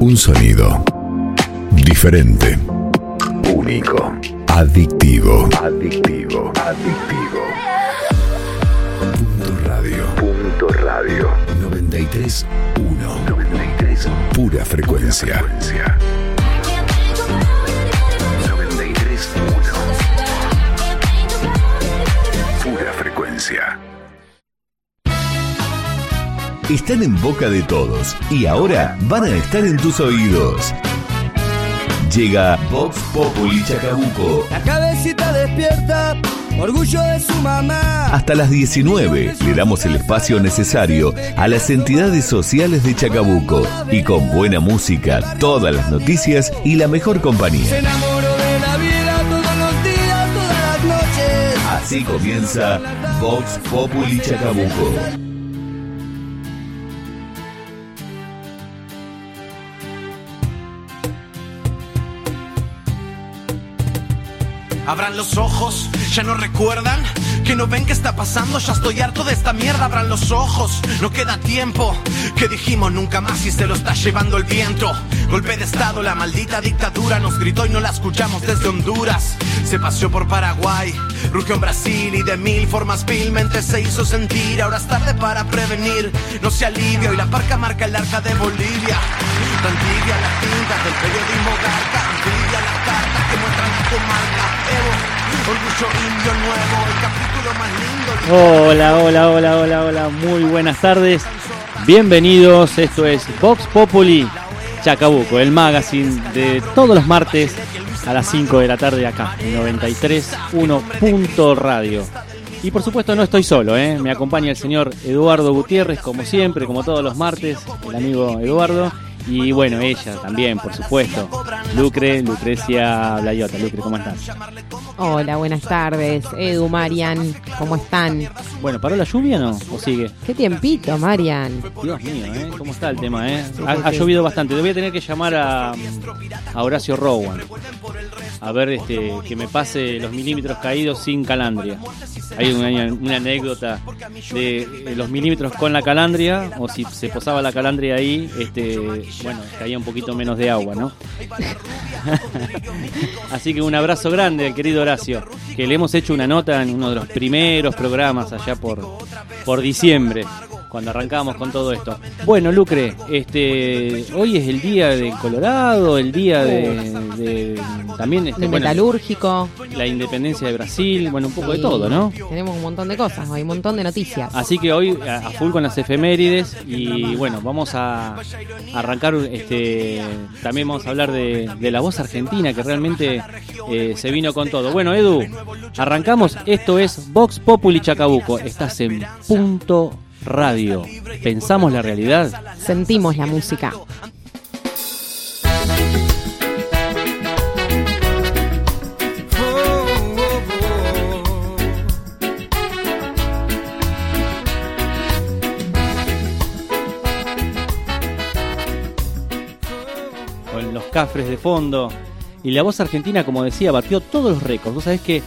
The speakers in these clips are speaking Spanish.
Un sonido diferente, único, adictivo, adictivo, adictivo. Punto radio. Punto radio. 93 1. 93 pura frecuencia. 93 1. Pura frecuencia. Están en boca de todos y ahora van a estar en tus oídos. Llega Vox Populi Chacabuco. La cabecita despierta, orgullo de su mamá. Hasta las 19 le damos el espacio necesario a las entidades sociales de Chacabuco y con buena música, todas las noticias y la mejor Se compañía. enamoró de la vida todos los días, todas las noches. Así comienza Vox Populi Chacabuco. Abran los ojos, ya no recuerdan que no ven qué está pasando, ya estoy harto de esta mierda. Abran los ojos, no queda tiempo. Que dijimos nunca más y se lo está llevando el viento. Golpe de estado, la maldita dictadura nos gritó y no la escuchamos desde Honduras. Se paseó por Paraguay, rugió en Brasil y de mil formas vilmente se hizo sentir. Ahora es tarde para prevenir, no se alivia y la parca marca el arca de Bolivia. Tan tibia las tintas del periodismo garca, anfibia las cartas que muestran la comarca. Hola, hola, hola, hola, hola, muy buenas tardes. Bienvenidos, esto es Vox Populi Chacabuco, el magazine de todos los martes a las 5 de la tarde acá, en 93.1 punto radio. Y por supuesto no estoy solo, ¿eh? me acompaña el señor Eduardo Gutiérrez, como siempre, como todos los martes, el amigo Eduardo. Y bueno, ella también, por supuesto, Lucre, Lucrecia Blayota. Lucre, ¿cómo estás? Hola, buenas tardes. Edu, Marian, ¿cómo están? Bueno, ¿paró la lluvia o no? ¿O sigue? ¿Qué tiempito, Marian? Dios mío, ¿eh? ¿cómo está el tema? Eh? Ha, ha llovido bastante. Le voy a tener que llamar a, a Horacio Rowan. A ver este, que me pase los milímetros caídos sin calandria. Hay una, una anécdota de los milímetros con la calandria, o si se posaba la calandria ahí, este, bueno, caía un poquito menos de agua, ¿no? Así que un abrazo grande al querido Horacio, que le hemos hecho una nota en uno de los primeros programas allá por, por diciembre, cuando arrancamos con todo esto. Bueno, Lucre, este, hoy es el día de Colorado, el día de, de- también este, bueno, metalúrgico. la independencia de Brasil, bueno, un poco de todo, ¿no? Tenemos un montón de cosas, hay un montón de noticias. Así que hoy a, a full con las efemérides y bueno, vamos a arrancar, este, también vamos a hablar de, de la voz argentina que realmente eh, se vino con todo. Bueno, Edu, arrancamos, esto es Vox Populi Chacabuco, estás en punto radio. ¿Pensamos la realidad? Sentimos la música. con los cafres de fondo. Y la voz argentina, como decía, batió todos los récords. Vos sabés que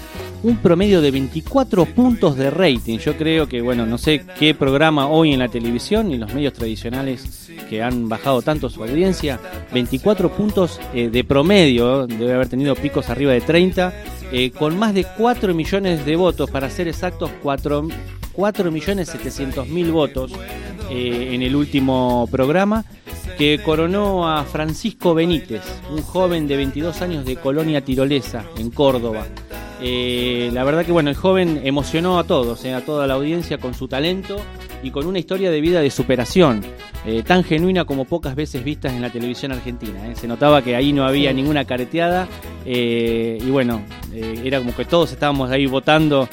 un promedio de 24 puntos de rating. Yo creo que, bueno, no sé qué programa hoy en la televisión y los medios tradicionales que han bajado tanto su audiencia. 24 puntos eh, de promedio, debe haber tenido picos arriba de 30, eh, con más de 4 millones de votos, para ser exactos, 4, 4 millones 700 mil votos eh, en el último programa que coronó a Francisco Benítez, un joven de 22 años de Colonia Tirolesa, en Córdoba. Eh, la verdad que bueno, el joven emocionó a todos, eh, a toda la audiencia con su talento y con una historia de vida de superación, eh, tan genuina como pocas veces vistas en la televisión argentina. eh. Se notaba que ahí no había ninguna careteada eh, y bueno, era como que todos estábamos ahí votando.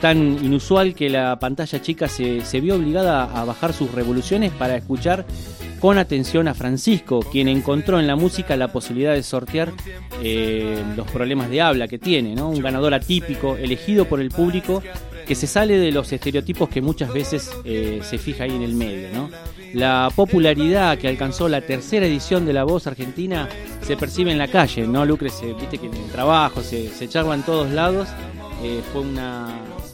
tan inusual que la pantalla chica se, se vio obligada a bajar sus revoluciones para escuchar con atención a Francisco, quien encontró en la música la posibilidad de sortear eh, los problemas de habla que tiene, ¿no? Un ganador atípico, elegido por el público, que se sale de los estereotipos que muchas veces eh, se fija ahí en el medio, ¿no? La popularidad que alcanzó la tercera edición de La Voz Argentina se percibe en la calle, ¿no, Lucre? Se- Viste que en el trabajo se, se charla en todos lados. Eh, fue una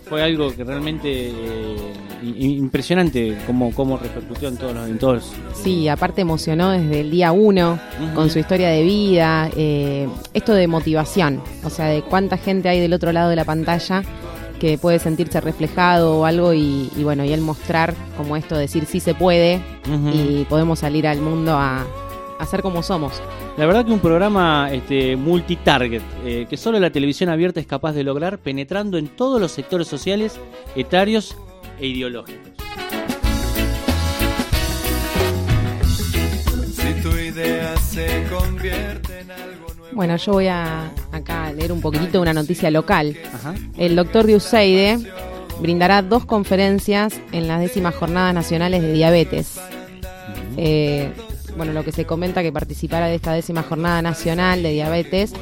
fue algo que realmente eh, impresionante como cómo repercutió en todos los en todos Sí, aparte emocionó desde el día uno con su historia de vida, eh, esto de motivación, o sea, de cuánta gente hay del otro lado de la pantalla que puede sentirse reflejado o algo y, y bueno, y él mostrar como esto, decir sí se puede y podemos salir al mundo a, a ser como somos. La verdad que un programa este, multitarget, eh, que solo la televisión abierta es capaz de lograr, penetrando en todos los sectores sociales, etarios e ideológicos. Si tu idea se convierte. Bueno, yo voy a acá a leer un poquitito una noticia local. Ajá. El doctor Diuseide brindará dos conferencias en las décimas jornadas nacionales de diabetes. Eh, bueno, lo que se comenta que participará de esta décima jornada nacional de diabetes,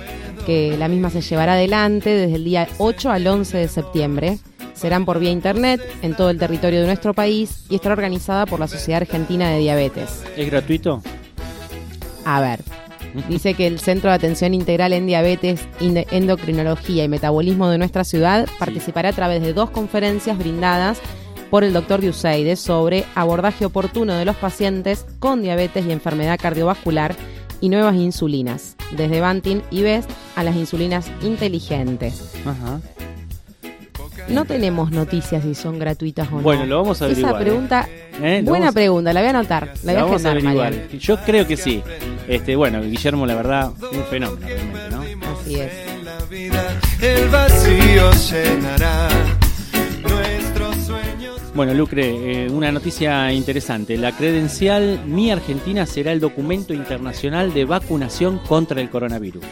que la misma se llevará adelante desde el día 8 al 11 de septiembre. Serán por vía internet en todo el territorio de nuestro país y estará organizada por la Sociedad Argentina de Diabetes. ¿Es gratuito? A ver, dice que el Centro de Atención Integral en Diabetes, Endocrinología y Metabolismo de nuestra ciudad participará a través de dos conferencias brindadas por el doctor Diuseide sobre abordaje oportuno de los pacientes con diabetes y enfermedad cardiovascular y nuevas insulinas, desde Bantin y Best a las insulinas inteligentes. Ajá. No tenemos noticias si son gratuitas o no. Bueno, lo vamos a averiguar, Esa ¿eh? pregunta, ¿Eh? Lo buena vamos pregunta, la voy a anotar, la voy a vamos a averiguar. Yo creo que sí. Este, bueno, Guillermo, la verdad, un fenómeno realmente, ¿no? Así es. El vacío llenará nuestros sueños. Bueno, Lucre, eh, una noticia interesante. La credencial Mi Argentina será el documento internacional de vacunación contra el coronavirus.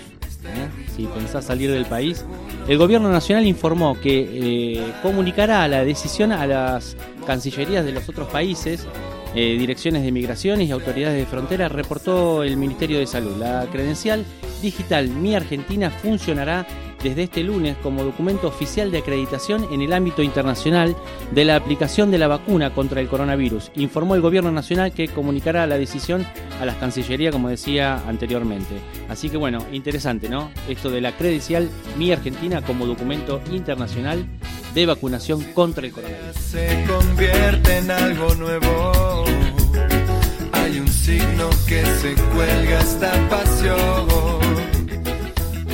¿Eh? Si pensás salir del país, el gobierno nacional informó que eh, comunicará la decisión a las cancillerías de los otros países, eh, direcciones de migraciones y autoridades de frontera, reportó el Ministerio de Salud. La credencial digital Mi Argentina funcionará desde este lunes como documento oficial de acreditación en el ámbito internacional de la aplicación de la vacuna contra el coronavirus. Informó el gobierno nacional que comunicará la decisión a las cancillerías, como decía anteriormente. Así que bueno, interesante, ¿no? Esto de la credencial Mi Argentina como documento internacional de vacunación contra el coronavirus. Se convierte en algo nuevo. Hay un signo que se cuelga esta pasión.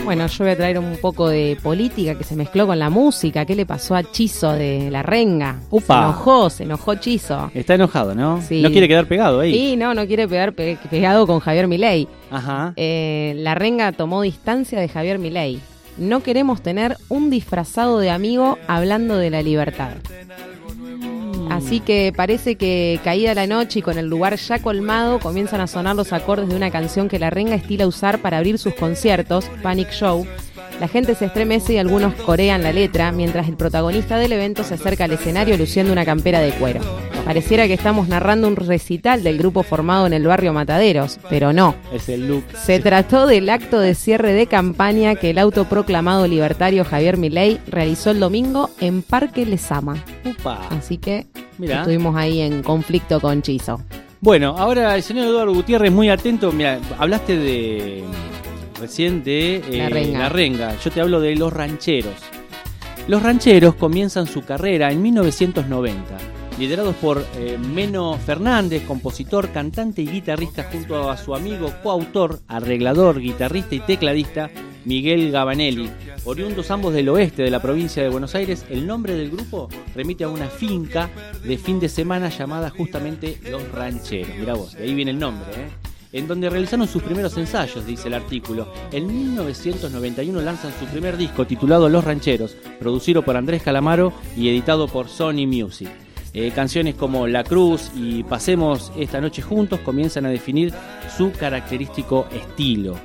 Bueno, yo voy a traer un poco de política que se mezcló con la música. ¿Qué le pasó a Chizo de la renga? Upa. Se enojó, se enojó Chizo. Está enojado, ¿no? Sí. No quiere quedar pegado ahí. Y no, no quiere pegar pe- pegado con Javier Milei. Ajá. Eh, la renga tomó distancia de Javier Milei. No queremos tener un disfrazado de amigo hablando de la libertad. Así que parece que caída la noche y con el lugar ya colmado comienzan a sonar los acordes de una canción que la renga estila usar para abrir sus conciertos, Panic Show. La gente se estremece y algunos corean la letra mientras el protagonista del evento se acerca al escenario luciendo una campera de cuero. Pareciera que estamos narrando un recital del grupo formado en el barrio Mataderos, pero no. Es el look. Se trató del acto de cierre de campaña que el autoproclamado libertario Javier Milei realizó el domingo en Parque Lesama. Upa. Así que Mirá. estuvimos ahí en conflicto con Chizo. Bueno, ahora el señor Eduardo Gutiérrez, muy atento. Mira, hablaste de recién de eh, La renga. la renga. Yo te hablo de los rancheros. Los rancheros comienzan su carrera en 1990, liderados por eh, Meno Fernández, compositor, cantante y guitarrista, junto a su amigo coautor, arreglador, guitarrista y tecladista Miguel Gabanelli. Oriundos ambos del oeste de la provincia de Buenos Aires, el nombre del grupo remite a una finca de fin de semana llamada justamente Los Rancheros. Mirá vos, de ahí viene el nombre, ¿eh? en donde realizaron sus primeros ensayos, dice el artículo. En 1991 lanzan su primer disco titulado Los Rancheros, producido por Andrés Calamaro y editado por Sony Music. Eh, canciones como La Cruz y Pasemos esta noche juntos comienzan a definir su característico estilo.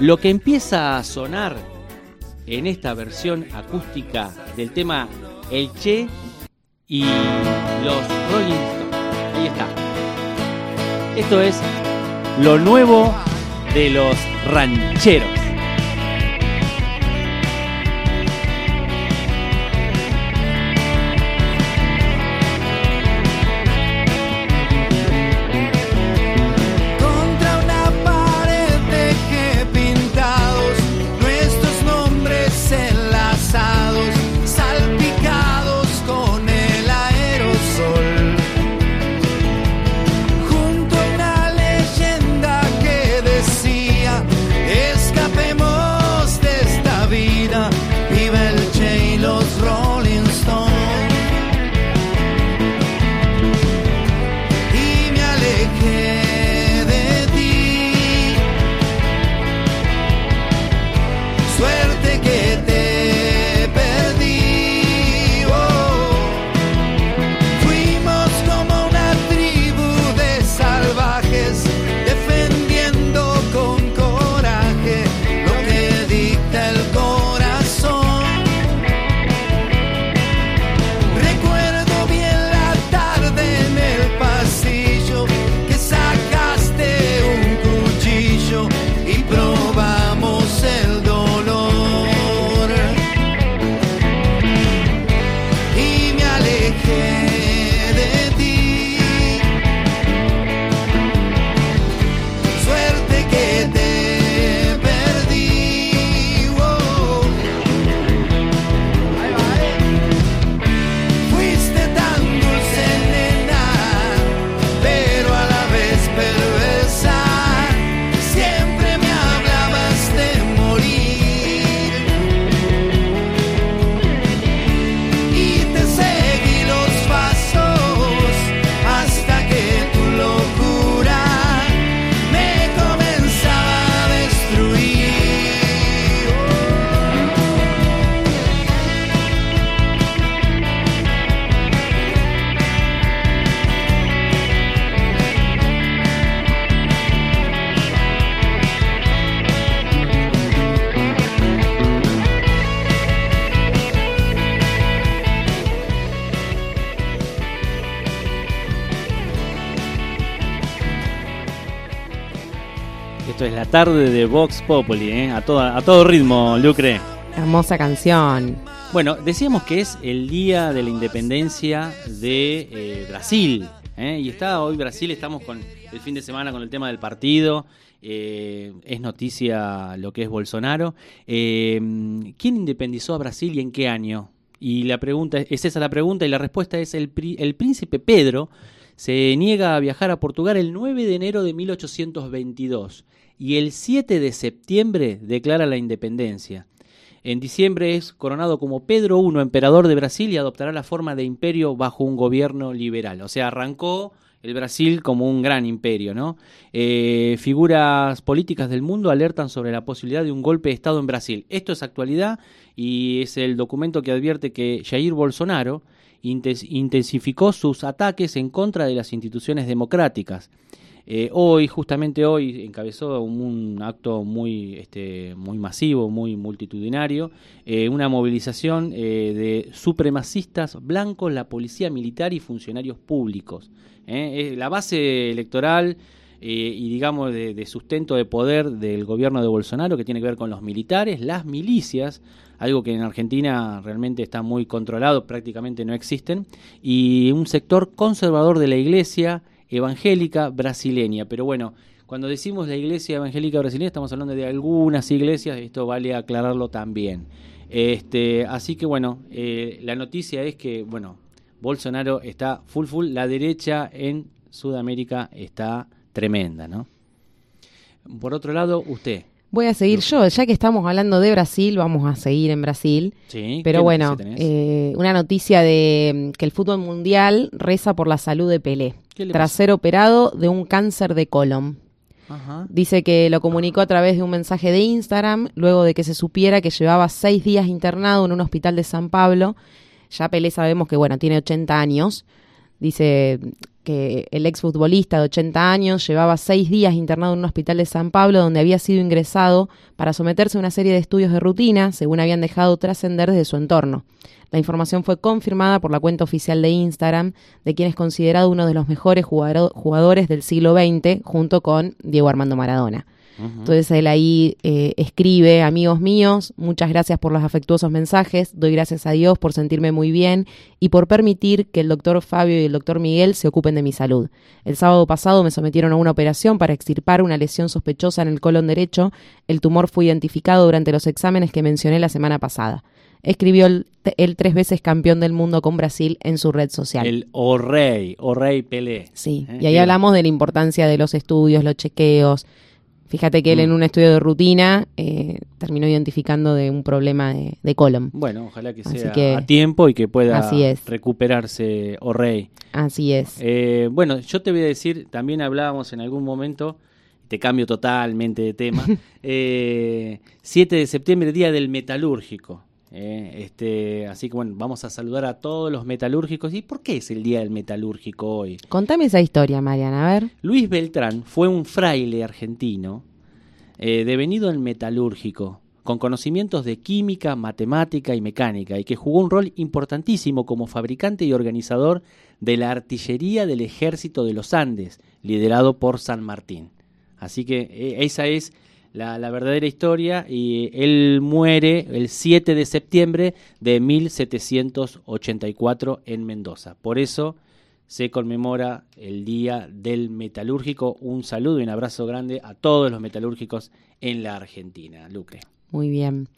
Lo que empieza a sonar en esta versión acústica del tema El Che y los Rolling Stones. Ahí está. Esto es lo nuevo de los rancheros. Tarde de Vox Populi, ¿eh? a, toda, a todo ritmo, Lucre. Hermosa canción. Bueno, decíamos que es el día de la independencia de eh, Brasil. ¿eh? Y está hoy Brasil, estamos con el fin de semana con el tema del partido. Eh, es noticia lo que es Bolsonaro. ¿Quién independizó a Brasil y en qué año? Y la pregunta es esa la pregunta y la respuesta es el, el príncipe Pedro se niega a viajar a Portugal el 9 de enero de 1822 y el 7 de septiembre declara la independencia. En diciembre es coronado como Pedro I, emperador de Brasil, y adoptará la forma de imperio bajo un gobierno liberal. O sea, arrancó el Brasil como un gran imperio, ¿no? Eh, figuras políticas del mundo alertan sobre la posibilidad de un golpe de Estado en Brasil. Esto es actualidad y es el documento que advierte que Jair Bolsonaro intensificó sus ataques en contra de las instituciones democráticas. Eh, hoy, justamente hoy, encabezó un, acto muy, este, muy masivo, muy multitudinario, eh, una movilización eh, de supremacistas blancos, la policía militar y funcionarios públicos. la base electoral y, digamos, de, sustento de poder del gobierno de Bolsonaro, que tiene que ver con los militares, las milicias, algo que en Argentina realmente está muy controlado, prácticamente no existen, y un sector conservador de la iglesia, evangélica brasileña. Pero bueno, cuando decimos la iglesia evangélica brasileña estamos hablando de algunas iglesias, esto vale aclararlo también. Este, así que bueno, eh, la noticia es que, bueno, Bolsonaro está full full, la derecha en Sudamérica está tremenda, ¿no? Por otro lado, usted. Voy a seguir yo, ya que estamos hablando de Brasil, vamos a seguir en Brasil. Sí, Pero bueno, eh, una noticia de que el fútbol mundial reza por la salud de Pelé tras ser operado de un cáncer de colon. Dice que lo comunicó a través de un mensaje de Instagram, luego de que se supiera que llevaba seis días internado en un hospital de San Pablo. Ya Pelé sabemos que, bueno, tiene 80 años. Dice que el exfutbolista de 80 años llevaba seis días internado en un hospital de San Pablo donde había sido ingresado para someterse a una serie de estudios de rutina, según habían dejado trascender desde su entorno. La información fue confirmada por la cuenta oficial de Instagram, de quien es considerado uno de los mejores jugadores del siglo XX, junto con Diego Armando Maradona. Entonces él ahí eh, escribe, amigos míos, muchas gracias por los afectuosos mensajes, doy gracias a Dios por sentirme muy bien y por permitir que el doctor Fabio y el doctor Miguel se ocupen de mi salud. El sábado pasado me sometieron a una operación para extirpar una lesión sospechosa en el colon derecho. El tumor fue identificado durante los exámenes que mencioné la semana pasada escribió el, tres veces campeón del mundo con Brasil en su red social. El O Rey, O Rey Pelé. Sí, ¿Eh? y ahí hablamos de la importancia de los estudios, los chequeos. Fíjate que él en mm. un estudio de rutina eh, terminó identificando de un problema de, colon. Bueno, ojalá que sea a tiempo y que pueda recuperarse O Rey. Así es. Eh, bueno, yo te voy a decir, también hablábamos en algún momento te cambio totalmente de tema. 7 de septiembre, Día del Metalúrgico. Eh, este, así que bueno, vamos a saludar a todos los metalúrgicos. ¿Y por qué es el Día del Metalúrgico hoy? Contame esa historia, Mariana, a ver. Luis Beltrán fue un fraile argentino eh, devenido en metalúrgico, con conocimientos de química, matemática y mecánica, y que jugó un rol importantísimo como fabricante y organizador de la artillería del ejército de los Andes, liderado por San Martín. Así que eh, esa es la, verdadera historia y él muere el 7 de septiembre de 1784 en Mendoza. Por eso se conmemora el Día del Metalúrgico. Un saludo y un abrazo grande a todos los metalúrgicos en la Argentina. Lucre. Muy bien.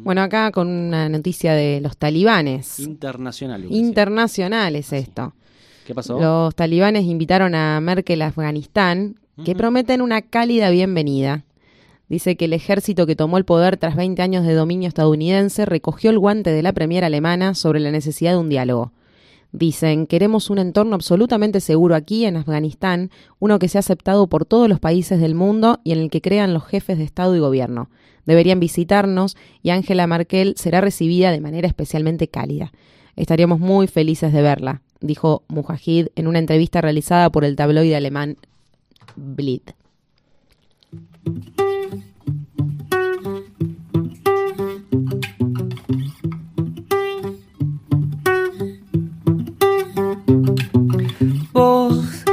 Bueno, acá con una noticia de los talibanes. Internacional. Internacional es esto. ¿Qué pasó? Los talibanes invitaron a Merkel a Afganistán, que prometen una cálida bienvenida. Dice que el ejército que tomó el poder tras 20 años de dominio estadounidense recogió el guante de la premier alemana sobre la necesidad de un diálogo. Dicen, queremos un entorno absolutamente seguro aquí en Afganistán, uno que sea aceptado por todos los países del mundo y en el que crean los jefes de Estado y gobierno. Deberían visitarnos y Angela Merkel será recibida de manera especialmente cálida. Estaríamos muy felices de verla, dijo Mujahid en una entrevista realizada por el tabloide alemán Blitt.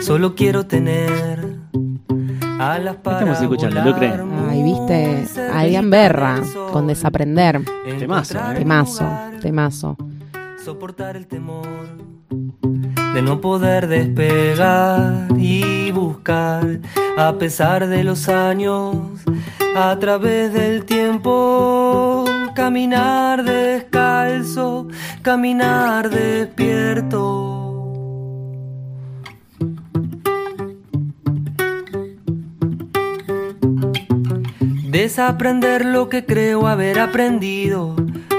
solo quiero tener alas para Estamos escuchando, Lucre. Ay, viste, Adrián Berra, con Desaprender. Temazo, ¿eh? Temazo, temazo. soportar el temor de no poder despegar y buscar a pesar de los años a través del tiempo caminar descalzo caminar despierto Desaprender lo que creo haber aprendido.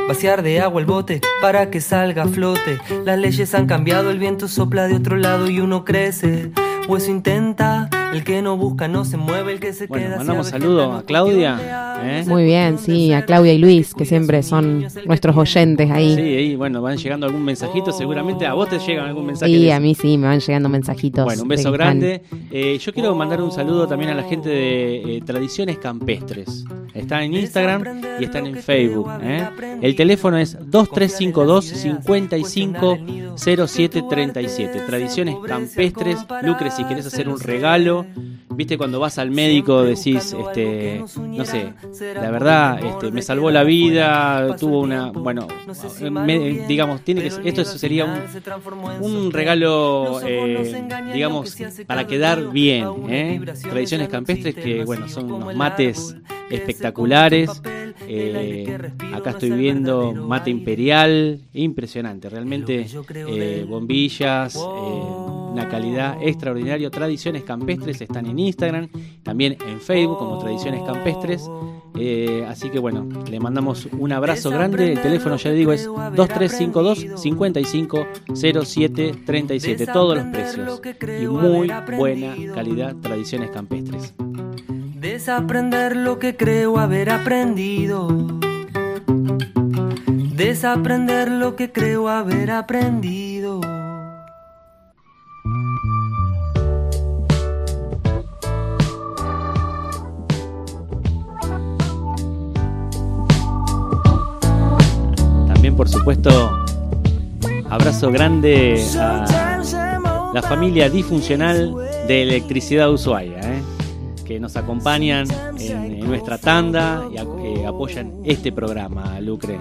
Vaciar de agua el bote para que salga a flote. Las leyes han cambiado, el viento sopla de otro lado y uno crece. O intenta, el que no busca no se mueve, el que se Bueno, queda. mandamos saludo a Claudia. ¿eh? Muy bien, sí, a Claudia y Luis, que siempre son nuestros oyentes Sí, ahí. ahí, bueno, van llegando algún mensajito, seguramente a vos te llegan algún mensaje. Y de a mí sí, me van llegando mensajitos. Bueno, un beso grande. Eh, yo quiero mandar un saludo también a la gente de eh, Tradiciones Campestres. Están en Instagram y están en Facebook. ¿eh? El teléfono es 2352 55 0737. Tradiciones Campestres. Lucre, si querés hacer un regalo, viste cuando vas al médico decís, este, no sé, la verdad, este, me salvó la vida, tuvo una, bueno, me- digamos, tiene que, esto sería un, un regalo, eh, digamos, para quedar bien. ¿eh? Tradiciones campestres que, bueno, son unos mates espectaculares. Eh, acá estoy viendo mate imperial, impresionante, realmente eh, bombillas, eh, una calidad extraordinaria. Tradiciones campestres están en Instagram, también en Facebook como Tradiciones Campestres. Eh, así que bueno, le mandamos un abrazo grande. El teléfono, ya le digo, es 2352 55 07 37. Todos los precios y muy buena calidad. Tradiciones Campestres. Desaprender lo que creo haber aprendido. Desaprender lo que creo haber aprendido. Por supuesto, abrazo grande a la familia disfuncional de Electricidad Ushuaia, ¿eh? que nos acompañan en, nuestra tanda y apoyan este programa, Lucre.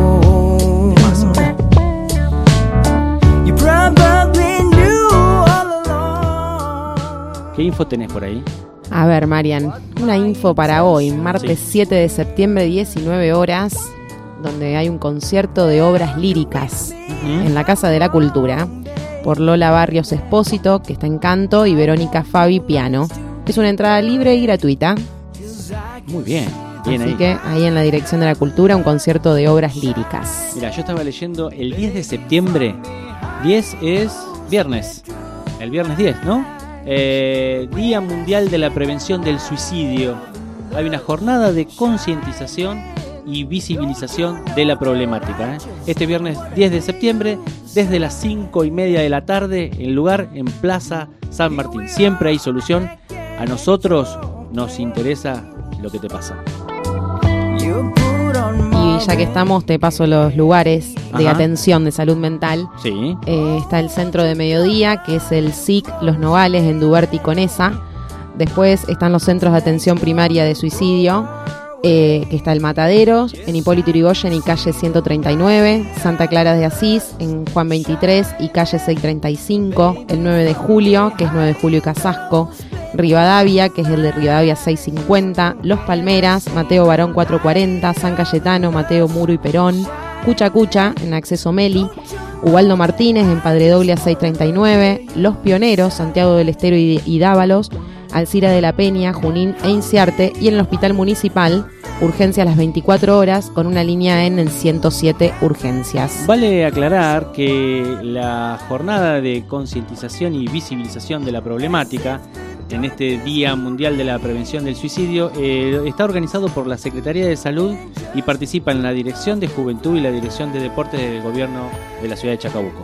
I. ¿Qué info tenés por ahí? A ver, Marian, una info para hoy, martes Sí. 7 de septiembre, 19 horas, donde hay un concierto de obras líricas en la Casa de la Cultura por Lola Barrios Espósito, que está en canto, y Verónica Fabi Piano. Es una entrada libre y gratuita, Muy bien, bien así ahí. que ahí en la Dirección de la Cultura un concierto de obras líricas. Mira, yo estaba leyendo el 10 de septiembre. 10 es viernes. El viernes 10, ¿no? Eh, Día Mundial de la Prevención del Suicidio. Hay una jornada de concientización y visibilización de la problemática. ¿eh? Este viernes 10 de septiembre, desde las 5 y media de la tarde, el lugar en Plaza San Martín. Siempre hay solución. A nosotros nos interesa lo que te pasa. Y ya que estamos, te paso los lugares de Ajá. atención de salud mental. Sí. Eh, está el centro de mediodía, que es el SIC Los Nogales en Duberti Conesa. Después están los centros de atención primaria de suicidio, eh, que está el Mataderos, en Hipólito Yrigoyen y calle 139, Santa Clara de Asís, en Juan 23 y calle 635, el 9 de julio, que es 9 de julio y Casasco, Rivadavia, que es el de Rivadavia 650, Los Palmeras, Mateo Barón 440, San Cayetano, Mateo Muro y Perón, Cucha Cucha, en Acceso Meli, Ubaldo Martínez, en Padre Doble 639, Los Pioneros, Santiago del Estero y, Dávalos, Alcira de la Peña, Junín e Inciarte, y en el Hospital Municipal, urgencias las 24 horas con una línea en el 107 urgencias. Vale aclarar que la jornada de concientización y visibilización de la problemática en este Día Mundial de la Prevención del Suicidio eh, está organizado por la Secretaría de Salud y participa en la Dirección de Juventud y la Dirección de Deportes del Gobierno de la ciudad de Chacabuco.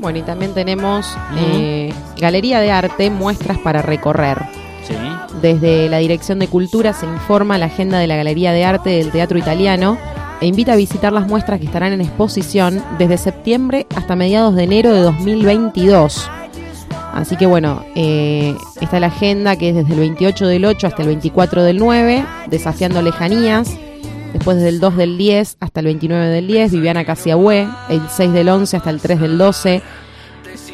Bueno, y también tenemos eh, Galería de Arte, muestras para recorrer. Desde la Dirección de Cultura se informa la agenda de la Galería de Arte del Teatro Italiano e invita a visitar las muestras que estarán en exposición desde septiembre hasta mediados de enero de 2022. Así que bueno, eh, está la agenda que es desde el 28 del 8 hasta el 24 del 9, desafiando lejanías. Después desde el 2 del 10 hasta el 29 del 10, Viviana Casiahue, el 6 del 11 hasta el 3 del 12,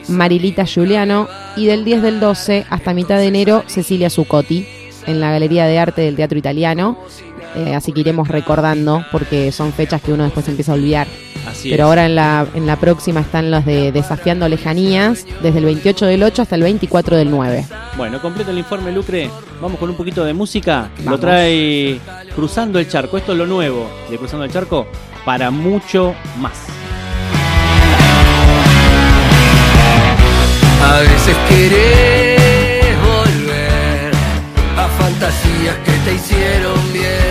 Marilita Giuliano y del 10 del 12 hasta mitad de enero Cecilia Zuccotti en la Galería de Arte del Teatro Italiano. Eh, así que iremos recordando porque son fechas que uno después empieza a olvidar. Así Pero es. ahora en la, en la próxima están los de Desafiando Lejanías, desde el 28 del 8 hasta el 24 del 9. Bueno, completo el informe, Lucre. Vamos con un poquito de música. Lo trae Cruzando el Charco. Esto es lo nuevo de Cruzando el Charco para mucho más. A veces querés volver a fantasías que te hicieron bien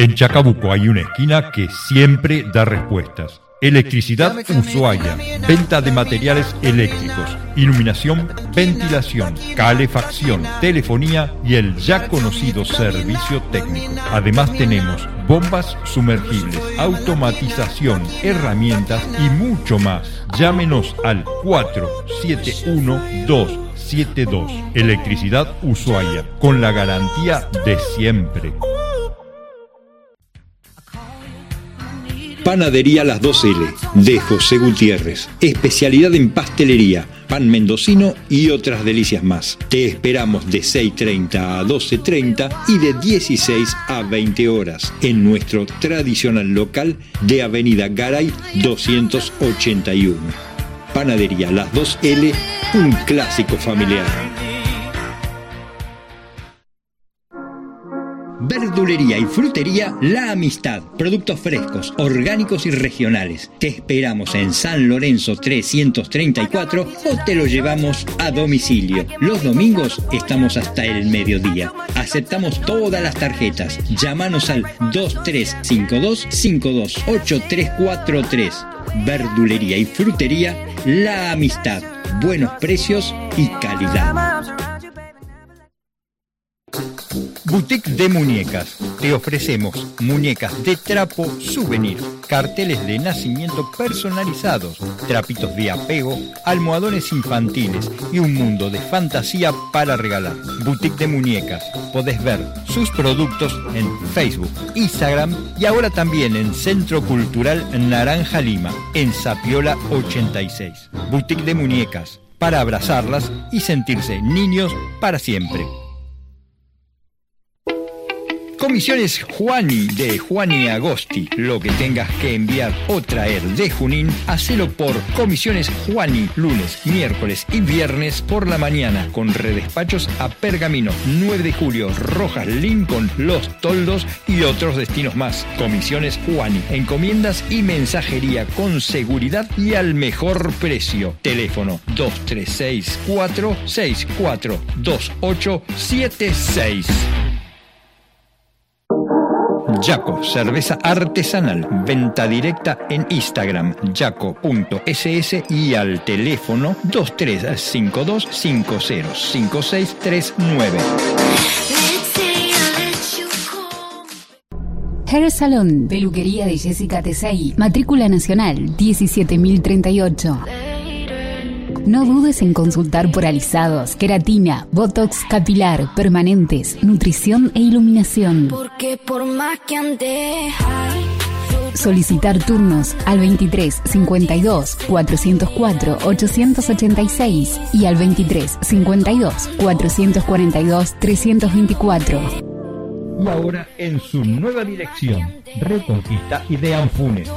En Chacabuco hay una esquina que siempre da respuestas. Electricidad Ushuaia, venta de materiales eléctricos, iluminación, ventilación, calefacción, telefonía y el ya conocido servicio técnico. Además tenemos bombas sumergibles, automatización, herramientas y mucho más. Llámenos al 471272. Electricidad Ushuaia, con la garantía de siempre. Panadería Las 2L de José Gutiérrez. Especialidad en pastelería. pan mendocino y otras delicias más. Te esperamos de 6.30 a 12.30 y de 16 a 20 horas en nuestro tradicional local de Avenida Garay 281. Panadería Las 2L, un clásico familiar. Verdulería y frutería La Amistad. Productos frescos, orgánicos y regionales. Te esperamos en San Lorenzo 334 o te lo llevamos a domicilio. Los domingos estamos hasta el mediodía. Aceptamos todas las tarjetas. Llámanos al 2352 528343. Verdulería y frutería La Amistad. Buenos precios y calidad. Boutique de Muñecas. Te ofrecemos muñecas de trapo souvenir, carteles de nacimiento personalizados, trapitos de apego, almohadones infantiles y un mundo de fantasía para regalar. Boutique de Muñecas. Podés ver sus productos en Facebook, Instagram y ahora también en Centro Cultural Naranja Lima, en Sapiola 86. Boutique de Muñecas. Para abrazarlas y sentirse niños para siempre. Comisiones Juani de Juani Agosti. Lo que tengas que enviar o traer de Junín, hacelo por Comisiones Juani, lunes, miércoles y viernes por la mañana, con redespachos a Pergamino, 9 de julio, Rojas, Lincoln, Los Toldos y otros destinos más. Comisiones Juani, encomiendas y mensajería con seguridad y al mejor precio. Teléfono 236 464 2876. Yaco, cerveza artesanal, venta directa en Instagram, yaco.ss y al teléfono 2352 505639. Hair Salon, peluquería de Jessica Tesei, matrícula nacional 17038. No dudes en consultar por alisados, queratina, botox capilar, permanentes, nutrición e iluminación. Porque por más que ande Solicitar turnos al 23 52 404 886 y al 23 52 442 324. Y ahora en su nueva dirección, Reconquista y de Anfunes.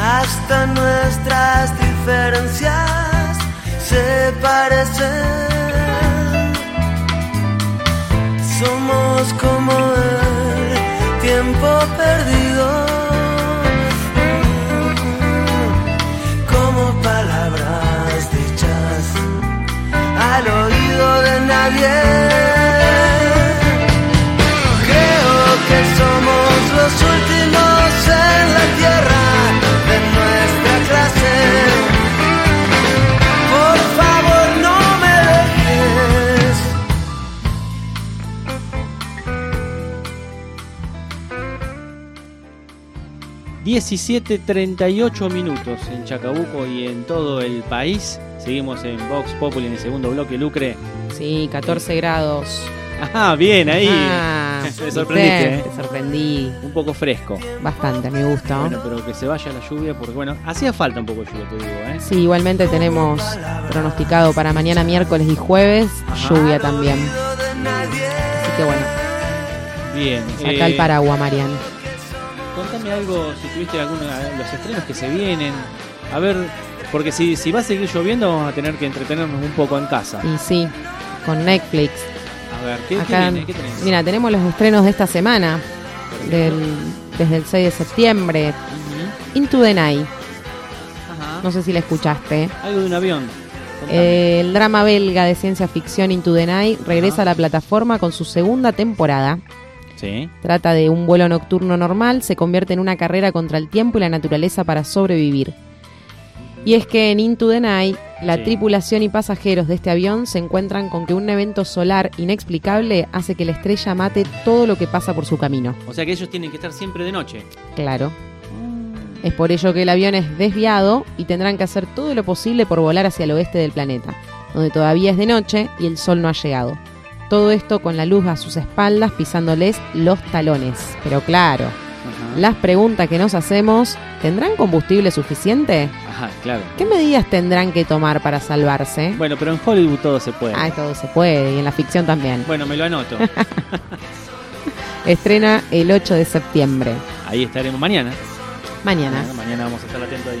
Hasta nuestras diferencias se parecen. Somos como el tiempo perdido. 17.38 minutos en Chacabuco y en todo el país. Seguimos en Vox Populi en el segundo bloque, Lucre. Sí, 14 grados. Ah, bien, ahí. Ah, Me sorprendiste, ¿eh? Te sorprendí Un poco fresco. bastante, me gusta. Bueno, pero que se vaya la lluvia porque, bueno, hacía falta un poco de lluvia, te digo, ¿eh? Sí, igualmente tenemos pronosticado para mañana miércoles y jueves lluvia también. Así que bueno, Bien. saca eh, el paraguas, Marian. Algo, si tuviste alguno de los estrenos que se vienen. A ver, porque si, si va a seguir lloviendo vamos a tener que entretenernos un poco en casa. Y sí, con Netflix. A ver, ¿qué, qué Acá, viene? ¿Qué tenés? mira, tenemos los estrenos de esta semana, del- desde el 6 de septiembre. Into the Night, Ajá. no sé si la escuchaste. Algo de un avión. Eh, el drama belga de ciencia ficción Into the Night regresa a la plataforma con su segunda temporada. Sí. Trata de un vuelo nocturno normal, se convierte en una carrera contra el tiempo y la naturaleza para sobrevivir. Y es que en Into the Night, la Sí. tripulación y pasajeros de este avión se encuentran con que un evento solar inexplicable hace que la estrella mate todo lo que pasa por su camino. O sea que ellos tienen que estar siempre de noche. Claro. Es por ello que el avión es desviado y tendrán que hacer todo lo posible por volar hacia el oeste del planeta, donde todavía es de noche y el sol no ha llegado. Todo esto con la luz a sus espaldas pisándoles los talones. Pero claro, Ajá. las preguntas que nos hacemos, ¿tendrán combustible suficiente? Ajá, claro. ¿Qué medidas tendrán que tomar para salvarse? Bueno, pero en Hollywood todo se puede. Ah, todo se puede y en la ficción también. Bueno, me lo anoto. Estrena el 8 de septiembre. Ahí estaremos mañana. Mañana. Mañana, mañana vamos a estar atentos ahí.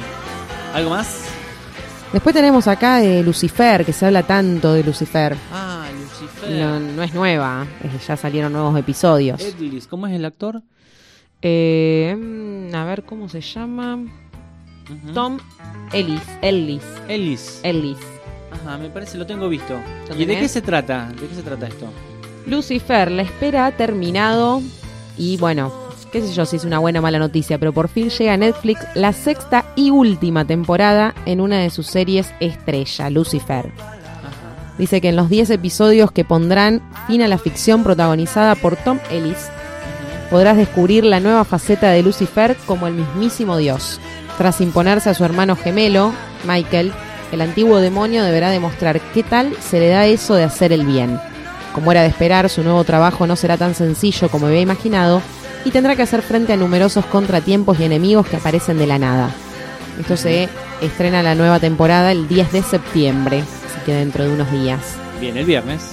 ¿Algo más? Después tenemos acá de Lucifer, que se habla tanto de Lucifer. Ah, Lucifer. No, no es nueva, ya salieron nuevos episodios. Edlis, ¿cómo es el actor? Eh, mm, a ver cómo se llama. Tom Ellis. Ellis. Ellis. Ellis. Ajá, me parece, lo tengo visto. ¿Lo ¿Y de qué se trata? ¿De qué se trata esto? Lucifer, la espera ha terminado. Y bueno, qué sé yo si es una buena o mala noticia, pero por fin llega a Netflix la sexta y última temporada en una de sus series estrella, Lucifer. Dice que en los 10 episodios que pondrán fin a la ficción protagonizada por Tom Ellis, podrás descubrir la nueva faceta de Lucifer como el mismísimo Dios. Tras imponerse a su hermano gemelo, Michael, el antiguo demonio deberá demostrar qué tal se le da eso de hacer el bien. Como era de esperar, su nuevo trabajo no será tan sencillo como había imaginado y tendrá que hacer frente a numerosos contratiempos y enemigos que aparecen de la nada. Esto se estrena la nueva temporada el 10 de septiembre, que dentro de unos días. Bien, el viernes.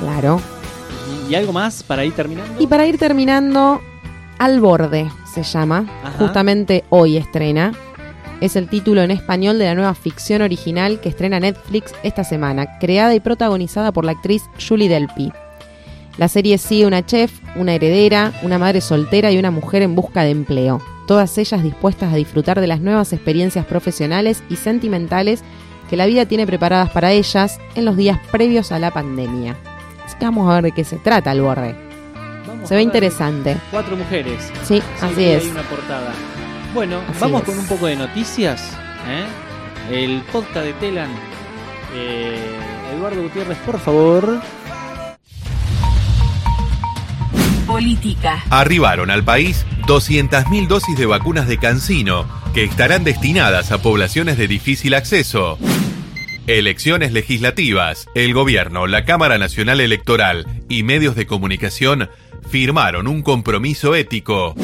Claro. ¿Y algo más para ir terminando? Y para ir terminando, Al borde se llama. Ajá. Justamente hoy estrena. Es el título en español de la nueva ficción original que estrena Netflix esta semana, creada y protagonizada por la actriz Julie Delpy. La serie sigue una chef, una heredera, una madre soltera y una mujer en busca de empleo, todas ellas dispuestas a disfrutar de las nuevas experiencias profesionales y sentimentales que la vida tiene preparadas para ellas en los días previos a la pandemia. Así que vamos a ver de qué se trata el. Vamos Se ve interesante. Cuatro mujeres. Sí, Sí, así es. ahí una portada. Bueno, Así vamos es. con un poco de noticias. ¿eh? El podcast de Telan. Eh, Eduardo Gutiérrez, por favor. Política. Arribaron al país 200.000 dosis de vacunas de Cancino, que estarán destinadas a poblaciones de difícil acceso. Elecciones legislativas. El gobierno, la Cámara Nacional Electoral y medios de comunicación firmaron un compromiso ético.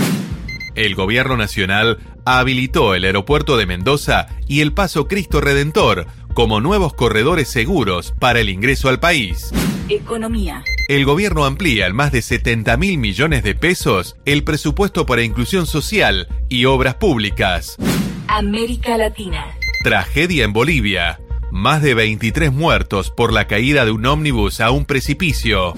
El gobierno nacional habilitó el aeropuerto de Mendoza y el Paso Cristo Redentor como nuevos corredores seguros para el ingreso al país. Economía. El gobierno amplía en más de 70 mil millones de pesos el presupuesto para inclusión social y obras públicas. América Latina. Tragedia en Bolivia. Más de 23 muertos por la caída de un ómnibus a un precipicio.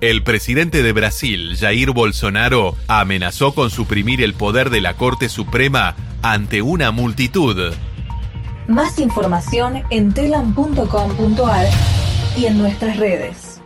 El presidente de Brasil, Jair Bolsonaro, amenazó con suprimir el poder de la Corte Suprema ante una multitud. Más información en telam.com.ar y en nuestras redes.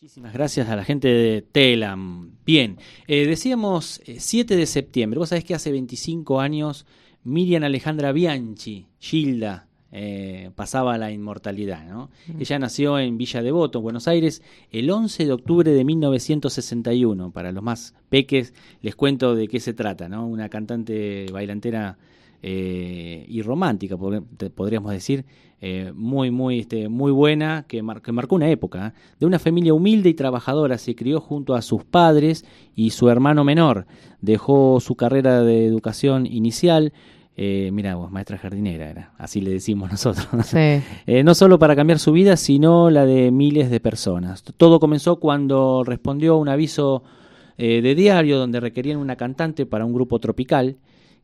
Muchísimas gracias a la gente de Telam. Bien, eh, decíamos eh, 7 de septiembre. Vos sabés que hace 25 años Miriam Alejandra Bianchi, Gilda, eh, pasaba a la inmortalidad. ¿no? Ella nació en Villa Devoto, Buenos Aires, el 11 de octubre de 1961. Para los más peques les cuento de qué se trata. ¿no? Una cantante bailantera eh, y romántica, podríamos decir, eh, muy, muy, este, muy buena, que, mar- que marcó una época. ¿eh? De una familia humilde y trabajadora, se crió junto a sus padres y su hermano menor. Dejó su carrera de educación inicial. Eh, mira vos, maestra jardinera era, así le decimos nosotros. Sí. Eh, no solo para cambiar su vida, sino la de miles de personas. Todo comenzó cuando respondió a un aviso eh, de diario donde requerían una cantante para un grupo tropical.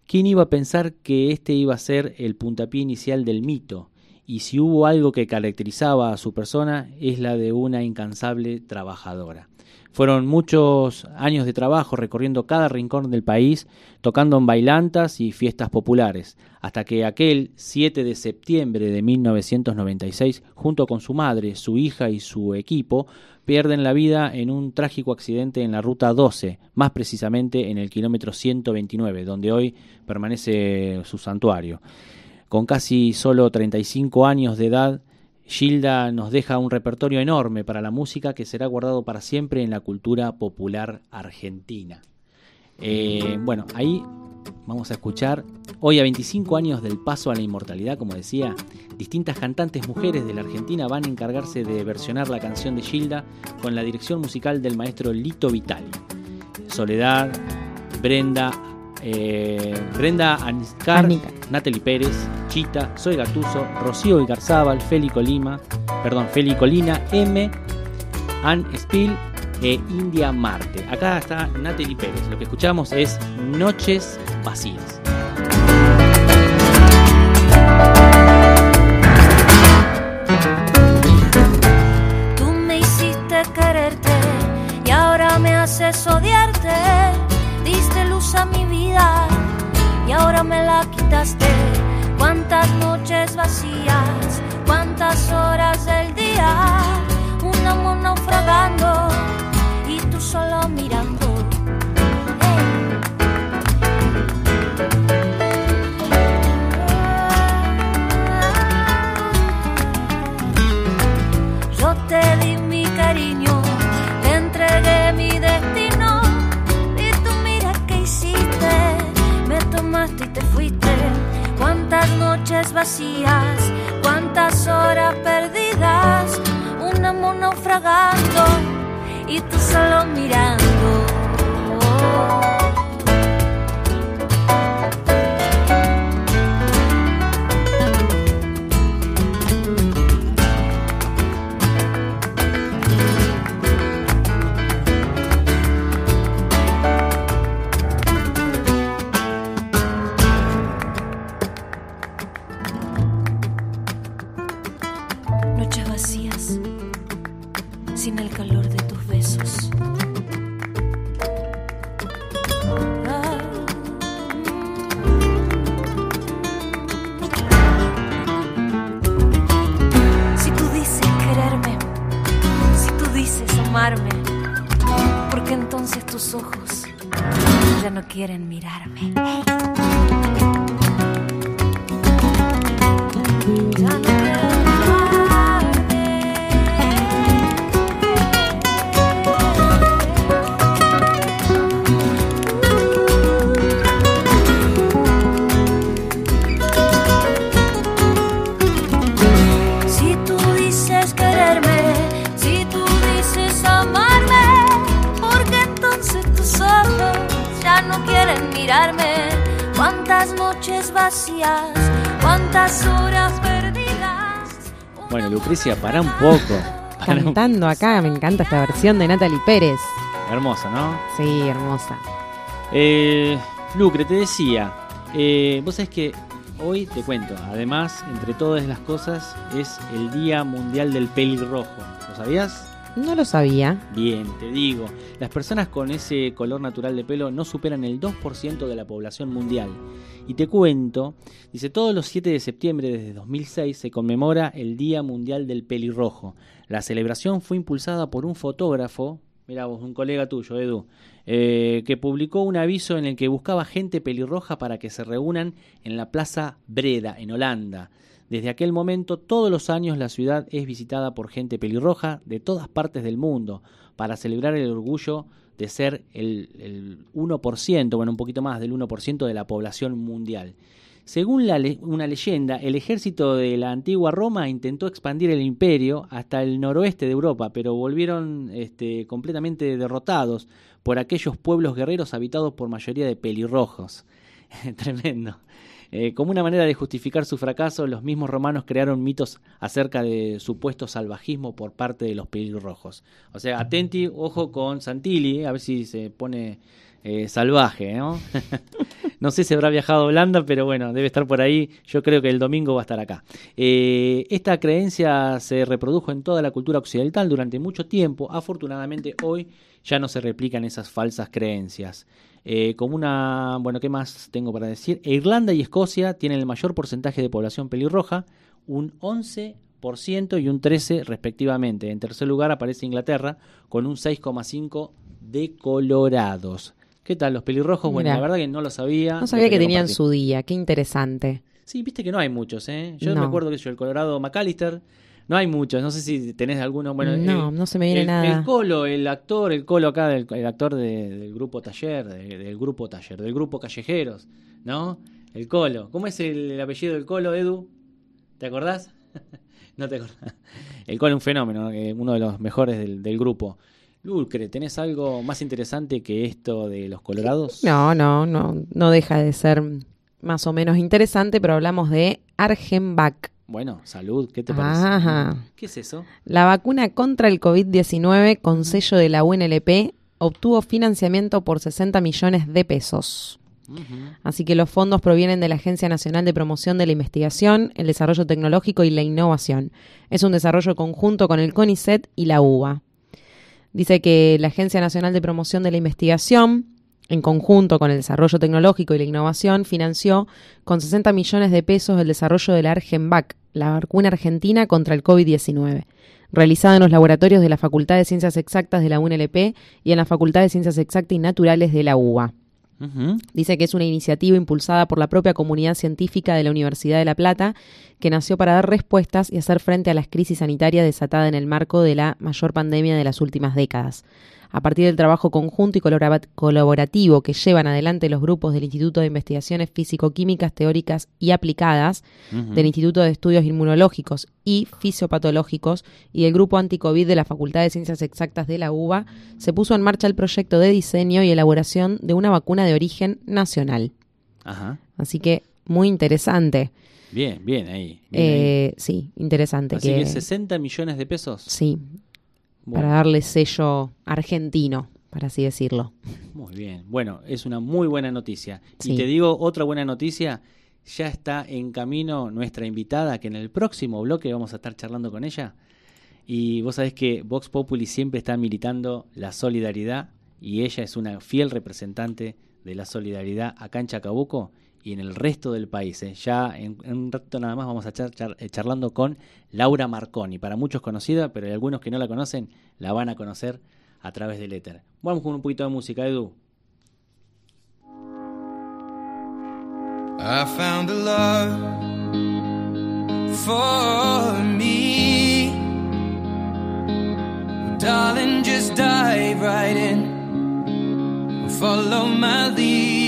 ¿Quién iba a pensar que este iba a ser el puntapié inicial del mito? Y si hubo algo que caracterizaba a su persona, es la de una incansable trabajadora. Fueron muchos años de trabajo recorriendo cada rincón del país, tocando en bailantas y fiestas populares, hasta que aquel 7 de septiembre de 1996, junto con su madre, su hija y su equipo, pierden la vida en un trágico accidente en la ruta 12, más precisamente en el kilómetro 129, donde hoy permanece su santuario. Con casi solo 35 años de edad, Gilda nos deja un repertorio enorme para la música que será guardado para siempre en la cultura popular argentina. Eh, bueno, ahí vamos a escuchar, hoy a 25 años del paso a la inmortalidad, como decía, distintas cantantes mujeres de la Argentina van a encargarse de versionar la canción de Gilda con la dirección musical del maestro Lito Vitali. Soledad, Brenda, eh, Brenda Aniscar, Anica. Natalie Pérez, Chita, Soy Gatuso, Rocío Igarzábal, Feli Colima, perdón, Feli Colina, M, Ann Spill e India Marte. Acá está Natalie Pérez. Lo que escuchamos es Noches Vacías. Tú me hiciste quererte y ahora me haces odiarte. Diste luz a mi vida y ahora me la quitaste. Cuántas noches vacías, cuántas horas del día, un amor naufragando solo mirando. Yo te di mi cariño, te entregué mi destino y tú mira qué hiciste, me tomaste y te fuiste. Cuántas noches vacías, cuántas horas perdidas, un amor naufragando y tú solo mirando. Lucrecia, para un poco. Pará un- Cantando acá, me encanta esta versión de Natalie Pérez. Hermosa, ¿no? Sí, hermosa. Eh, Lucre, te decía, eh, vos sabés que hoy te cuento, además, entre todas las cosas, es el Día Mundial del Pelirrojo. ¿Lo sabías? No lo sabía. Bien, te digo, las personas con ese color natural de pelo no superan el 2% de la población mundial. Y te cuento, dice, todos los 7 de septiembre desde 2006 se conmemora el Día Mundial del Pelirrojo. La celebración fue impulsada por un fotógrafo, mira vos, un colega tuyo, Edu, eh, que publicó un aviso en el que buscaba gente pelirroja para que se reúnan en la Plaza Breda, en Holanda. Desde aquel momento, todos los años la ciudad es visitada por gente pelirroja de todas partes del mundo para celebrar el orgullo de ser el, el 1%, bueno, un poquito más del 1% de la población mundial. Según una leyenda, el ejército de la antigua Roma intentó expandir el imperio hasta el noroeste de Europa, pero volvieron este, completamente derrotados por aquellos pueblos guerreros habitados por mayoría de pelirrojos. Tremendo. Eh, como una manera de justificar su fracaso, los mismos romanos crearon mitos acerca de supuesto salvajismo por parte de los pelirrojos. O sea, atenti, ojo con Santilli, a ver si se pone eh, salvaje, ¿no? no sé si habrá viajado a Holanda, pero bueno, debe estar por ahí. Yo creo que el domingo va a estar acá. Eh, esta creencia se reprodujo en toda la cultura occidental durante mucho tiempo. Afortunadamente hoy ya no se replican esas falsas creencias. Eh, como una, bueno, ¿qué más tengo para decir? Irlanda y Escocia tienen el mayor porcentaje de población pelirroja, un 11% y un 13% respectivamente. En tercer lugar aparece Inglaterra con un 6,5% de colorados. ¿Qué tal los pelirrojos? Bueno, Mirá. la verdad que no lo sabía. No sabía que tenían compartir. su día. Qué interesante. Sí, viste que no hay muchos, ¿eh? Yo No. me acuerdo que yo, el Colorado McAllister, no hay muchos. No sé si tenés alguno. Bueno, No, el- no se me viene el, nada. El Colo, el actor, el Colo acá, el, actor de- del grupo Taller, de- del grupo Taller, del grupo Callejeros, ¿no? El Colo. ¿Cómo es el, el apellido del Colo, Edu? ¿Te acordás? no te acordás. El Colo es un fenómeno, uno de los mejores del, del grupo. Lulcre, ¿tenés algo más interesante que esto de los colorados? No, no, no, no deja de ser más o menos interesante, pero hablamos de Argenvac. Bueno, salud, ¿qué te parece? Ajá. ¿Qué es eso? La vacuna contra el COVID-19 con sello de la UNLP obtuvo financiamiento por 60 millones de pesos. Así que los fondos provienen de la Agencia Nacional de Promoción de la Investigación, el Desarrollo Tecnológico y la Innovación. Es un desarrollo conjunto con el CONICET y la UBA. Dice que la Agencia Nacional de Promoción de la Investigación, en conjunto con el Desarrollo Tecnológico y la Innovación, financió con 60 millones de pesos el desarrollo de la Argenvac, la vacuna argentina contra el COVID-19, realizada en los laboratorios de la Facultad de Ciencias Exactas de la UNLP y en la Facultad de Ciencias Exactas y Naturales de la UBA. Dice que es una iniciativa impulsada por la propia comunidad científica de la Universidad de La Plata, que nació para dar respuestas y hacer frente a las crisis sanitarias desatadas en el marco de la mayor pandemia de las últimas décadas. A partir del trabajo conjunto y colaborativo que llevan adelante los grupos del Instituto de Investigaciones Físico-Químicas Teóricas y Aplicadas, del Instituto de Estudios Inmunológicos y Fisiopatológicos y el Grupo Anticovid de la Facultad de Ciencias Exactas de la UBA, se puso en marcha el proyecto de diseño y elaboración de una vacuna de origen nacional. Ajá. Así que muy interesante. Bien, bien ahí. bien Eh, sí, interesante. Así que, que 60 millones de pesos. Sí, Bueno. para darle sello argentino, para así decirlo. Muy bien. Bueno, es una muy buena noticia. Sí. Y te digo otra buena noticia. Ya está en camino nuestra invitada, que en el próximo bloque vamos a estar charlando con ella. Y vos sabés que Vox Populi siempre está militando la solidaridad y ella es una fiel representante de la solidaridad acá en Chacabuco y en el resto del país. ¿eh? Ya en, un rato nada más vamos a estar eh, charlando con Laura Marconi, para muchos conocida, pero hay algunos que no la conocen, la van a conocer a través del éter. Vamos con un poquito de música, Edu. I found a love for me. Darling, just dive right in. Follow my lead.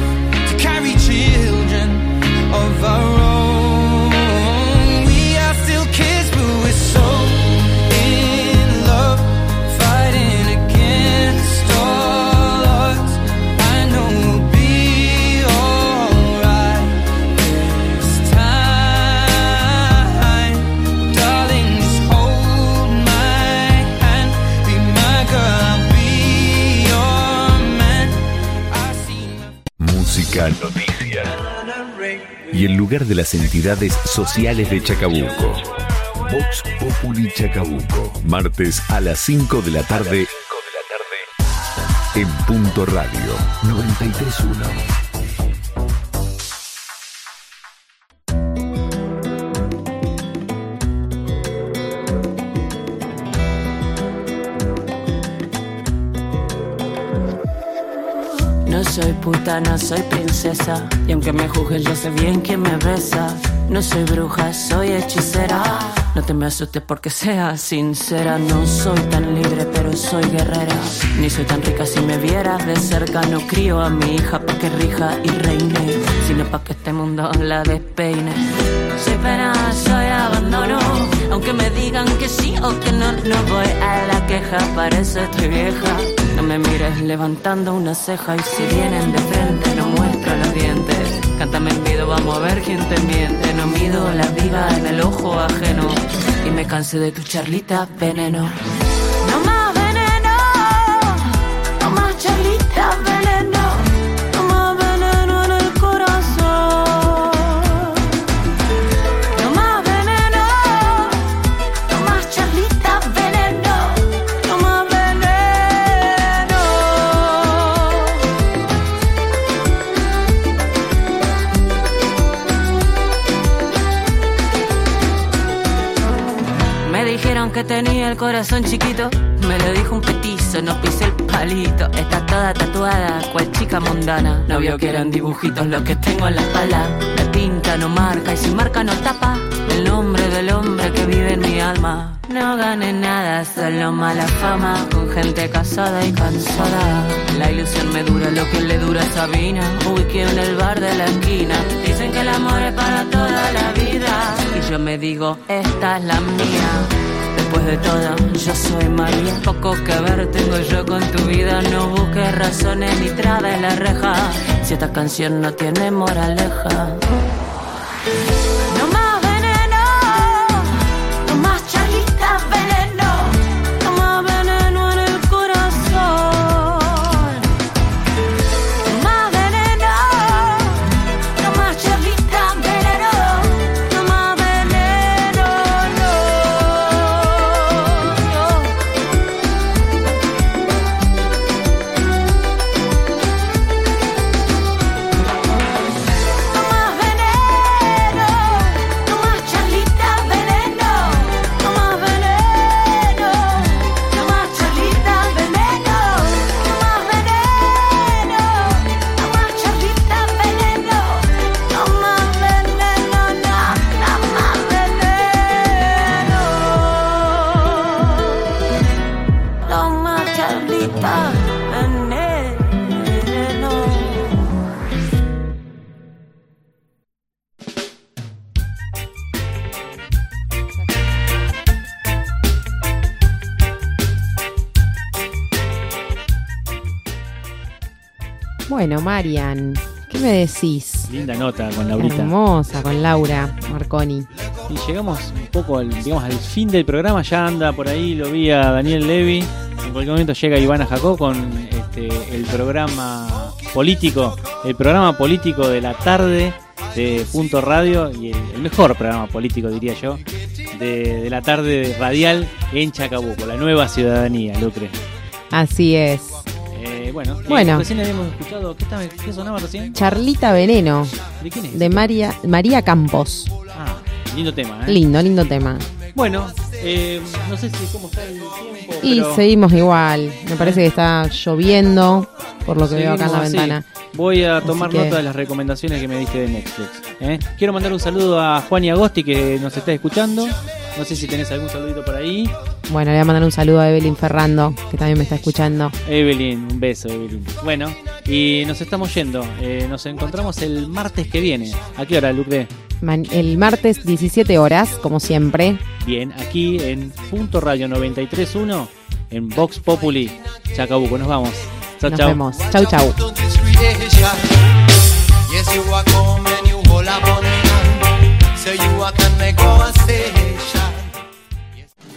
y el lugar de las entidades sociales de Chacabuco. Vox Populi Chacabuco, martes a las 5 de la tarde en Punto Radio 931. Soy puta, no soy princesa. Y aunque me juzguen, yo sé bien quién me besa. No soy bruja, soy hechicera. No te me asustes porque sea sincera. No soy tan libre, pero soy guerrera. Ni soy tan rica si me vieras de cerca. No crío a mi hija pa' que rija y reine. Sino pa' que este mundo la despeine. Soy pena, soy abandono. Aunque me digan que sí o que no, no voy a la queja. Parece estoy vieja. No me mires levantando una ceja y si vienen de frente no muestro los dientes. Cántame en video, vamos a ver quién te miente. No mido la viga en el ojo ajeno y me cansé de tu charlita veneno. Tenía el corazón chiquito. Me lo dijo un petizo, no pisé el palito. Está toda tatuada, cual chica mundana. No vio que eran dibujitos los que tengo en la espalda. La tinta no marca y si marca no tapa. El nombre del hombre que vive en mi alma. No gané nada, solo mala fama. Con gente casada y cansada. La ilusión me dura lo que le dura a Sabina. Uy, en el bar de la esquina. Dicen que el amor es para toda la vida. Y yo me digo, esta es la mía. Después de todo, yo soy María. Poco que ver tengo yo con tu vida. No busques razones ni trabes la reja. Si esta canción no tiene moraleja. Bueno, Marian, ¿qué me decís? Linda nota con Laurita. Hermosa, con Laura Marconi. Y llegamos un poco al, digamos, al fin del programa. Ya anda por ahí, lo vi a Daniel Levy. En cualquier momento llega Ivana Jacó con este, el programa político, el programa político de la tarde de Punto Radio y el, el mejor programa político, diría yo, de, de la tarde radial en Chacabuco, la nueva ciudadanía, Lucre. Así es. Eh, bueno, eh, recién habíamos escuchado, ¿qué, estaba, qué sonaba recién? Charlita Veneno, ¿De quién es? de María, María Campos. Ah, lindo tema, ¿eh? Lindo, lindo tema. Bueno, eh, no sé si cómo está el tiempo. Y pero seguimos igual. Me parece que está lloviendo, por lo que veo acá en la así. ventana. Voy a tomar que- nota de las recomendaciones que me diste de Netflix. ¿eh? Quiero mandar un saludo a Juan y Agosti que nos está escuchando. No sé si tenés algún saludito por ahí. Bueno, le voy a mandar un saludo a Evelyn Ferrando, que también me está escuchando. Evelyn, un beso, Evelyn. Bueno, y nos estamos yendo. Eh, nos encontramos el martes que viene. ¿A qué hora, Lucre? Man- el martes 17 horas, como siempre. Bien, aquí en Punto Radio 931 en Vox Populi, Chacabuco. Nos vamos. Chao, Nos vemos. Chau, chau. Yes, you are come and you hold up on me hand. So you are can make go and say